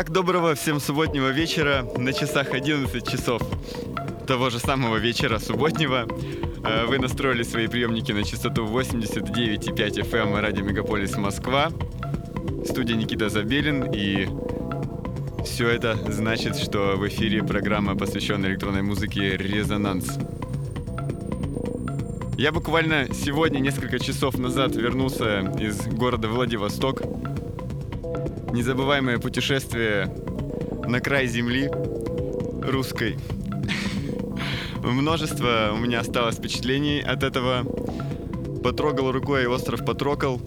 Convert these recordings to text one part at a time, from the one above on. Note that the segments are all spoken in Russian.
Итак, доброго всем субботнего вечера. На часах 11 часов того же самого вечера субботнего. Э, вы настроили свои приемники на частоту 89,5 FM эм радио Мегаполис Москва. Студия Никита Забелин и все это значит, что в эфире программа, посвященная электронной музыке «Резонанс». Я буквально сегодня, несколько часов назад, вернулся из города Владивосток, незабываемое путешествие на край земли русской. Множество у меня осталось впечатлений от этого. Потрогал рукой остров Потрокал.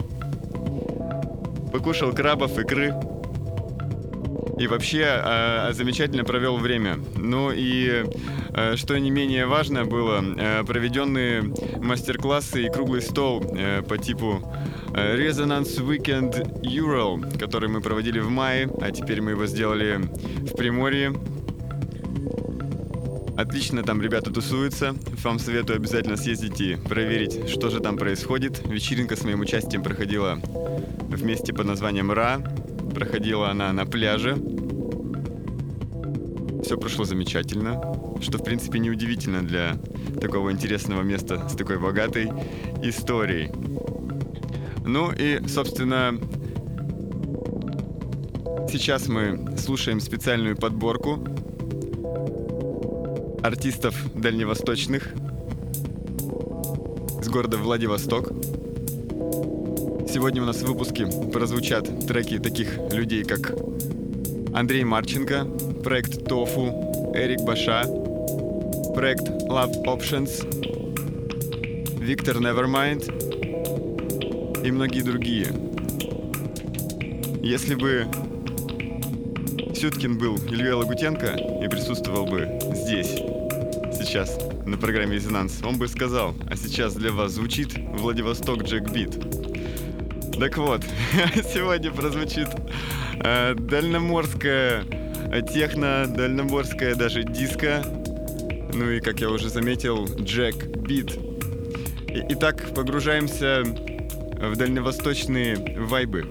Покушал крабов, икры. И вообще э, замечательно провел время. Ну и э, что не менее важно было, проведенные мастер-классы и круглый стол э, по типу Resonance Weekend Ural, который мы проводили в мае, а теперь мы его сделали в Приморье. Отлично там ребята тусуются. Вам советую обязательно съездить и проверить, что же там происходит. Вечеринка с моим участием проходила в месте под названием Ра. Проходила она на пляже. Все прошло замечательно, что в принципе неудивительно для такого интересного места с такой богатой историей. Ну и, собственно, сейчас мы слушаем специальную подборку артистов дальневосточных из города Владивосток. Сегодня у нас в выпуске прозвучат треки таких людей, как Андрей Марченко, проект Тофу, Эрик Баша, проект Love Options, Виктор Nevermind, и многие другие. Если бы Сюткин был Илья Лагутенко и присутствовал бы здесь, сейчас, на программе «Резонанс», он бы сказал, а сейчас для вас звучит Владивосток Джек Бит. Так вот, сегодня прозвучит э, дальноморская техно, дальноморская даже диско, ну и, как я уже заметил, Джек Бит. Итак, погружаемся в дальневосточные вайбы.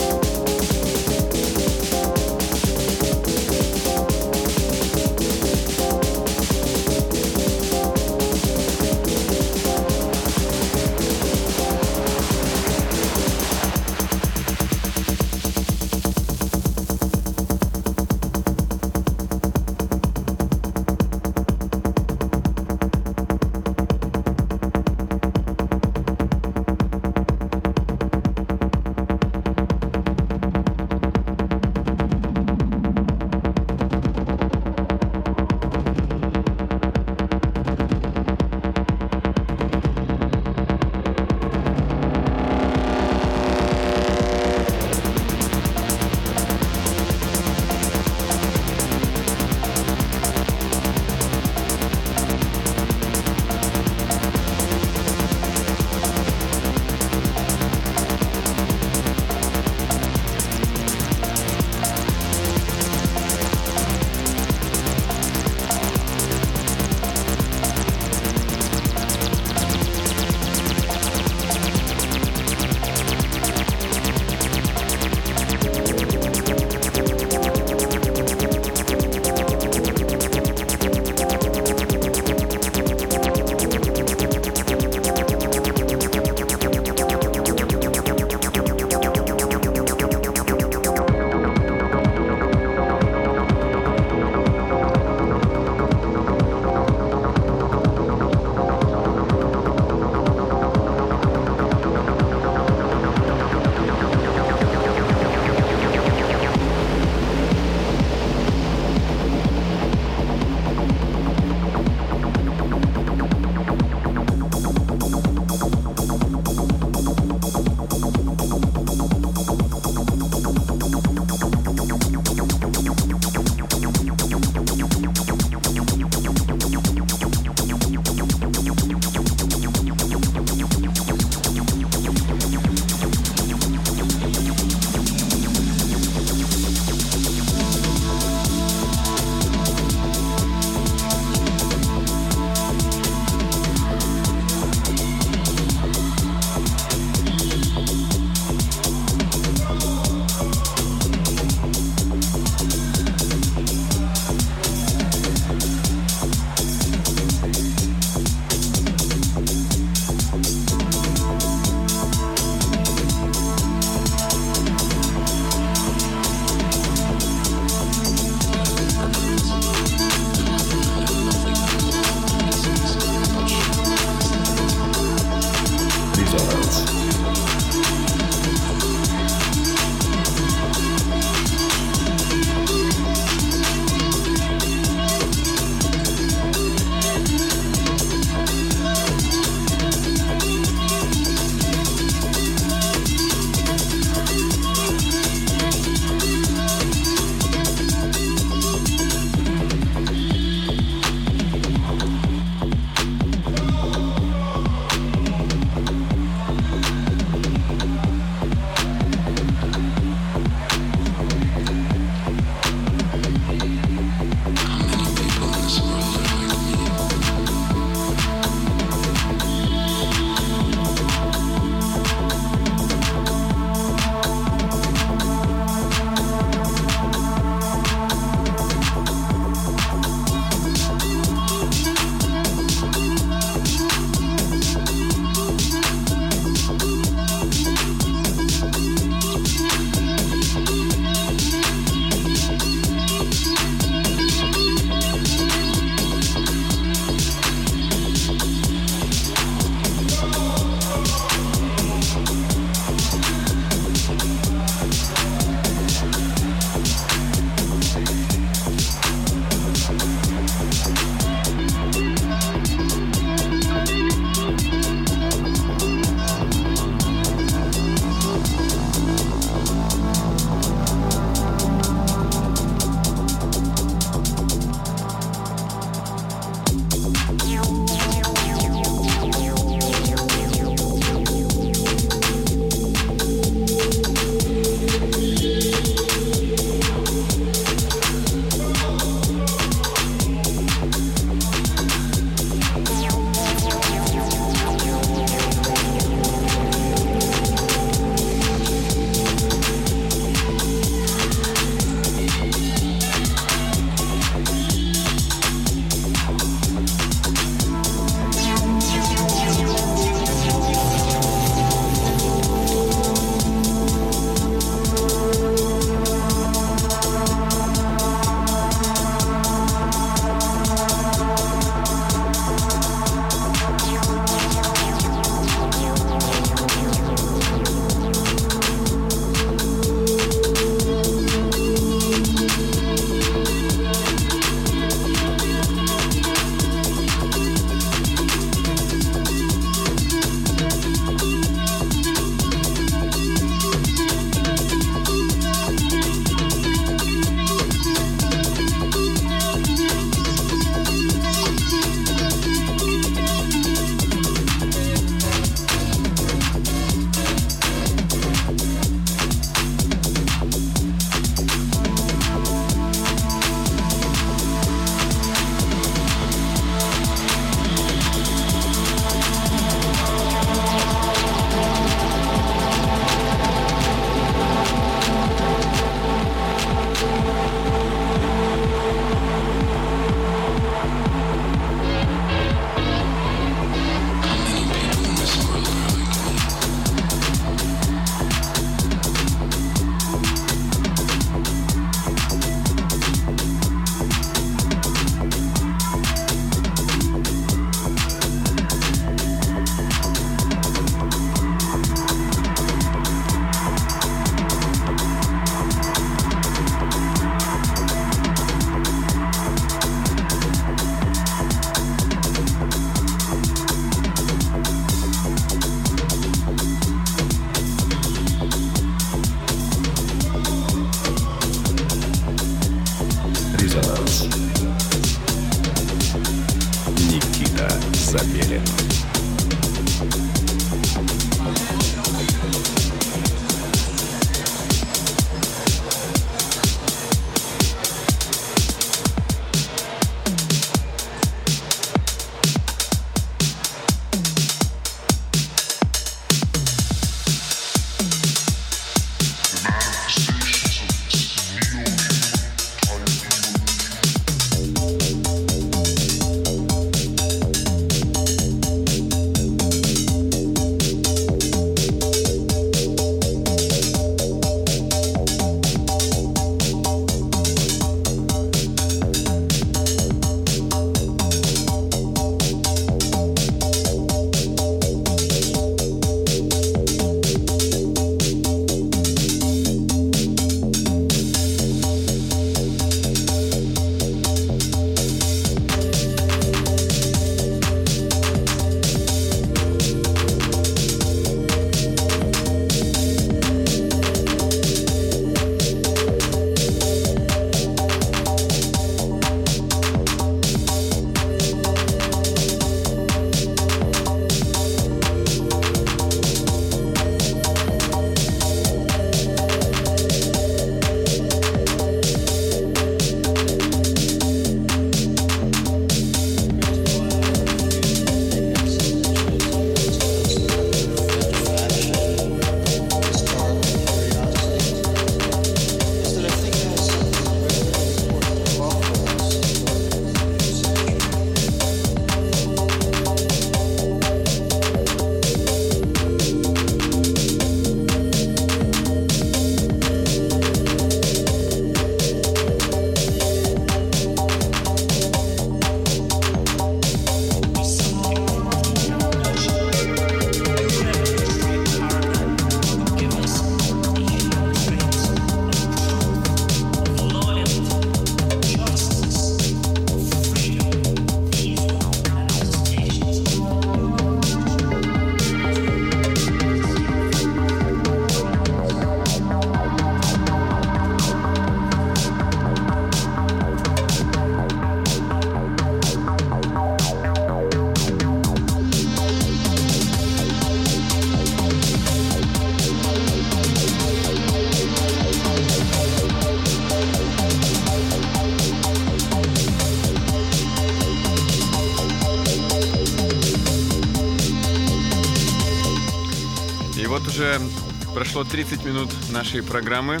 Прошло 30 минут нашей программы.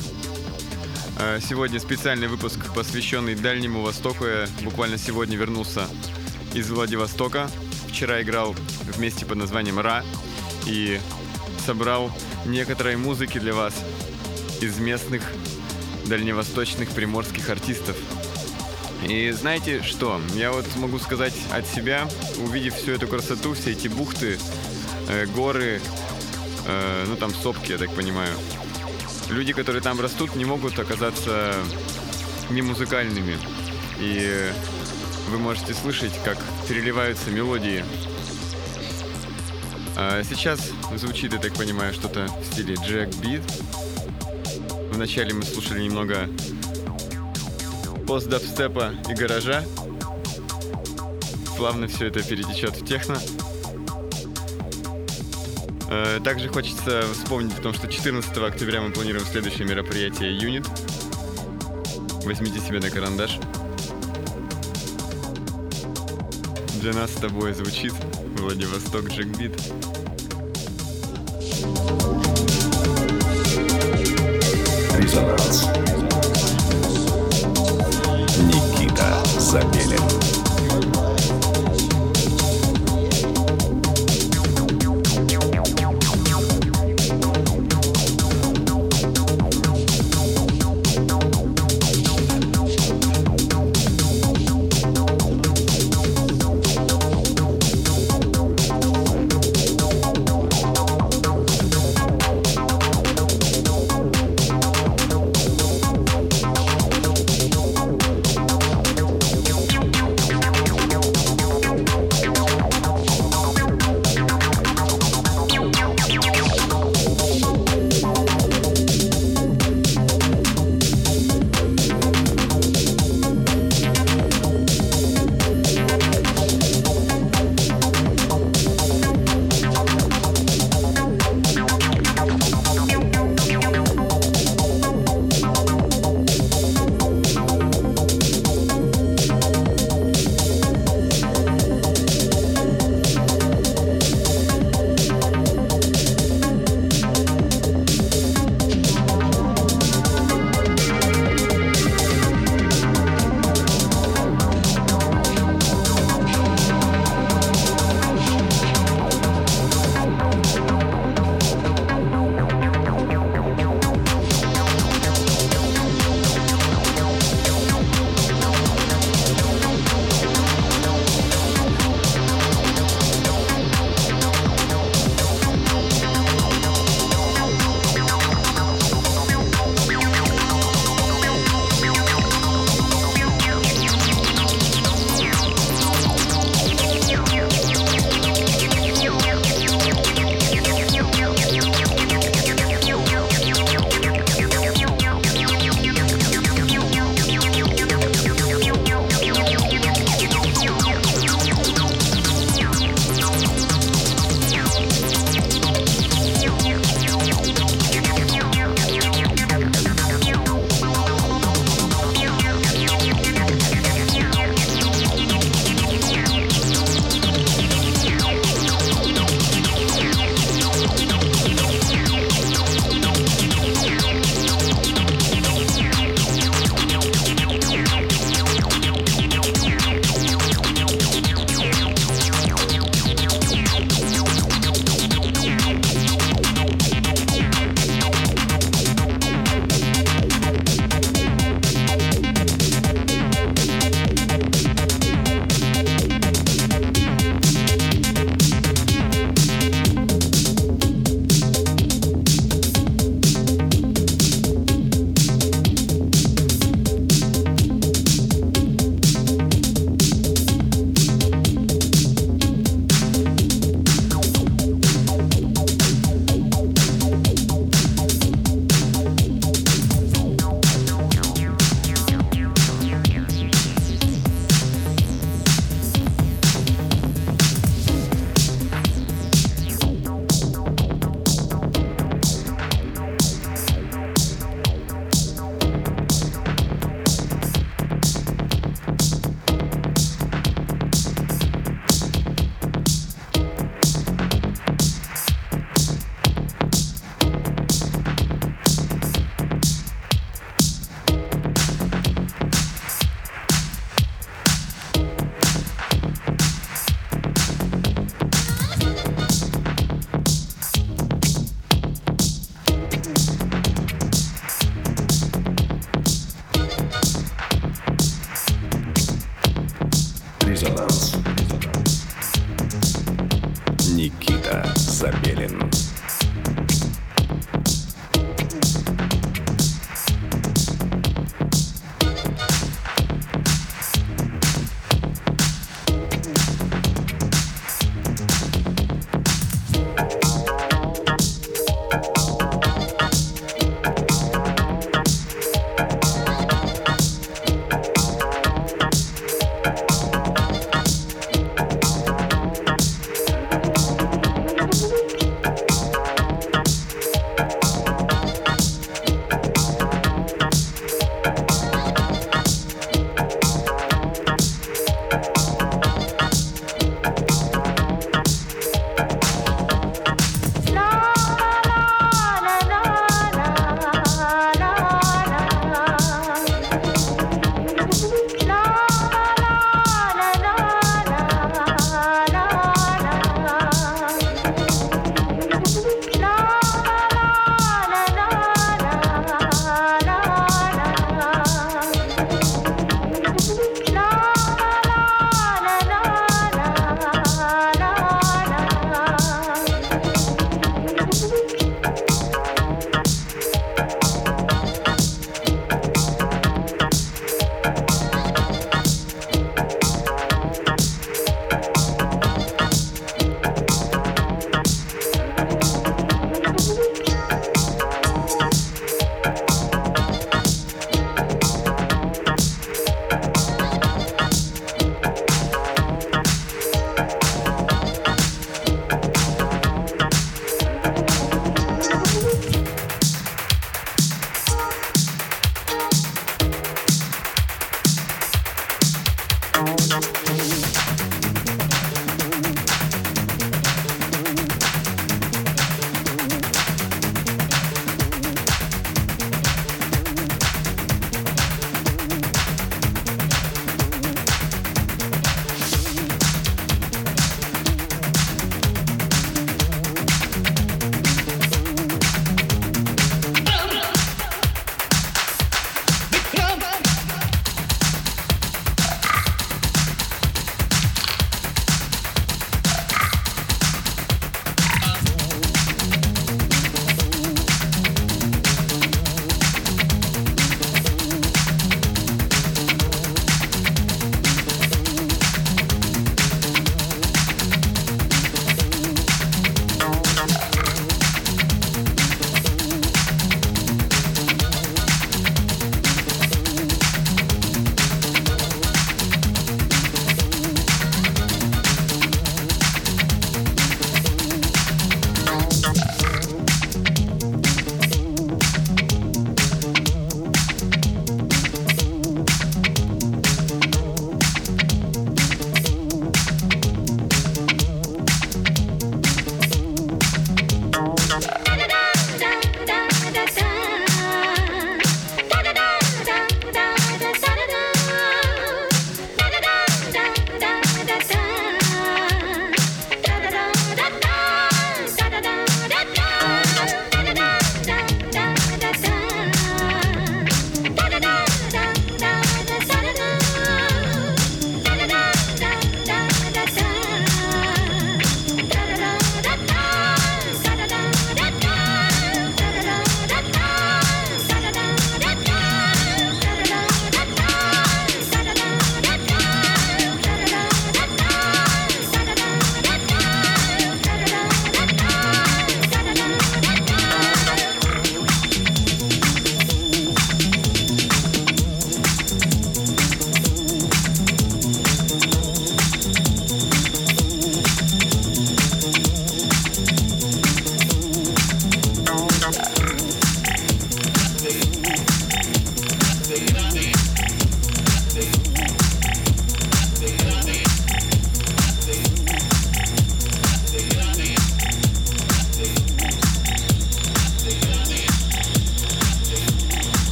Э, сегодня специальный выпуск, посвященный Дальнему Востоку. Я буквально сегодня вернулся из Владивостока. Вчера играл вместе под названием «Ра» и собрал некоторые музыки для вас из местных дальневосточных приморских артистов. И знаете что? Я вот могу сказать от себя, увидев всю эту красоту, все эти бухты, э, горы, э, ну там сопки, я так понимаю. Люди, которые там растут, не могут оказаться не музыкальными. И вы можете слышать, как переливаются мелодии. А сейчас звучит, я так понимаю, что-то в стиле Джек Бит. Вначале мы слушали немного пост-дабстепа и гаража. Плавно все это перетечет в техно. Э, также хочется вспомнить о том, что 14 октября мы планируем следующее мероприятие «Юнит». Возьмите себе на карандаш. Для нас с тобой звучит Владивосток Джекбит.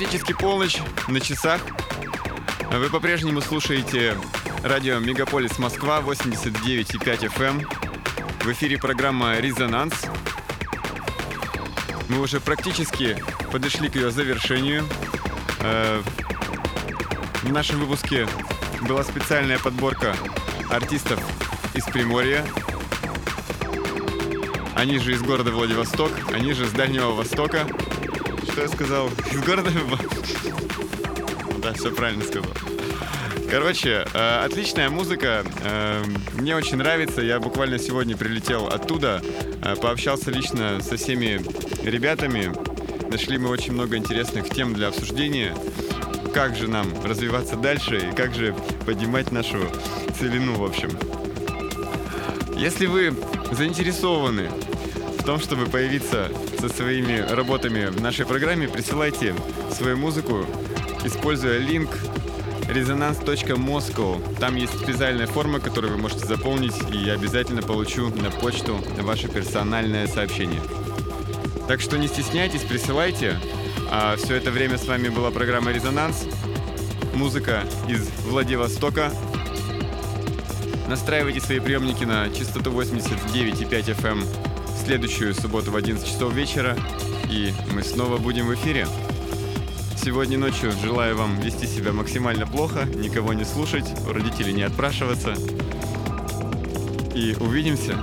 Практически полночь на часах. Вы по-прежнему слушаете радио Мегаполис Москва 89,5 FM. Эм. В эфире программа «Резонанс». Мы уже практически подошли к ее завершению. Э, в нашем выпуске была специальная подборка артистов из Приморья. Они же из города Владивосток, они же с Дальнего Востока. Что я сказал? Из города... Да, все правильно сказал. Короче, э, отличная музыка. Э, мне очень нравится. Я буквально сегодня прилетел оттуда, э, пообщался лично со всеми ребятами. Нашли мы очень много интересных тем для обсуждения. Как же нам развиваться дальше и как же поднимать нашу целину, в общем. Если вы заинтересованы том, чтобы появиться со своими работами в нашей программе, присылайте свою музыку, используя линк resonance.moscow. Там есть специальная форма, которую вы можете заполнить, и я обязательно получу на почту ваше персональное сообщение. Так что не стесняйтесь, присылайте. А все это время с вами была программа «Резонанс». Музыка из Владивостока. Настраивайте свои приемники на частоту 89,5 FM следующую субботу в 11 часов вечера, и мы снова будем в эфире. Сегодня ночью желаю вам вести себя максимально плохо, никого не слушать, у родителей не отпрашиваться. И увидимся.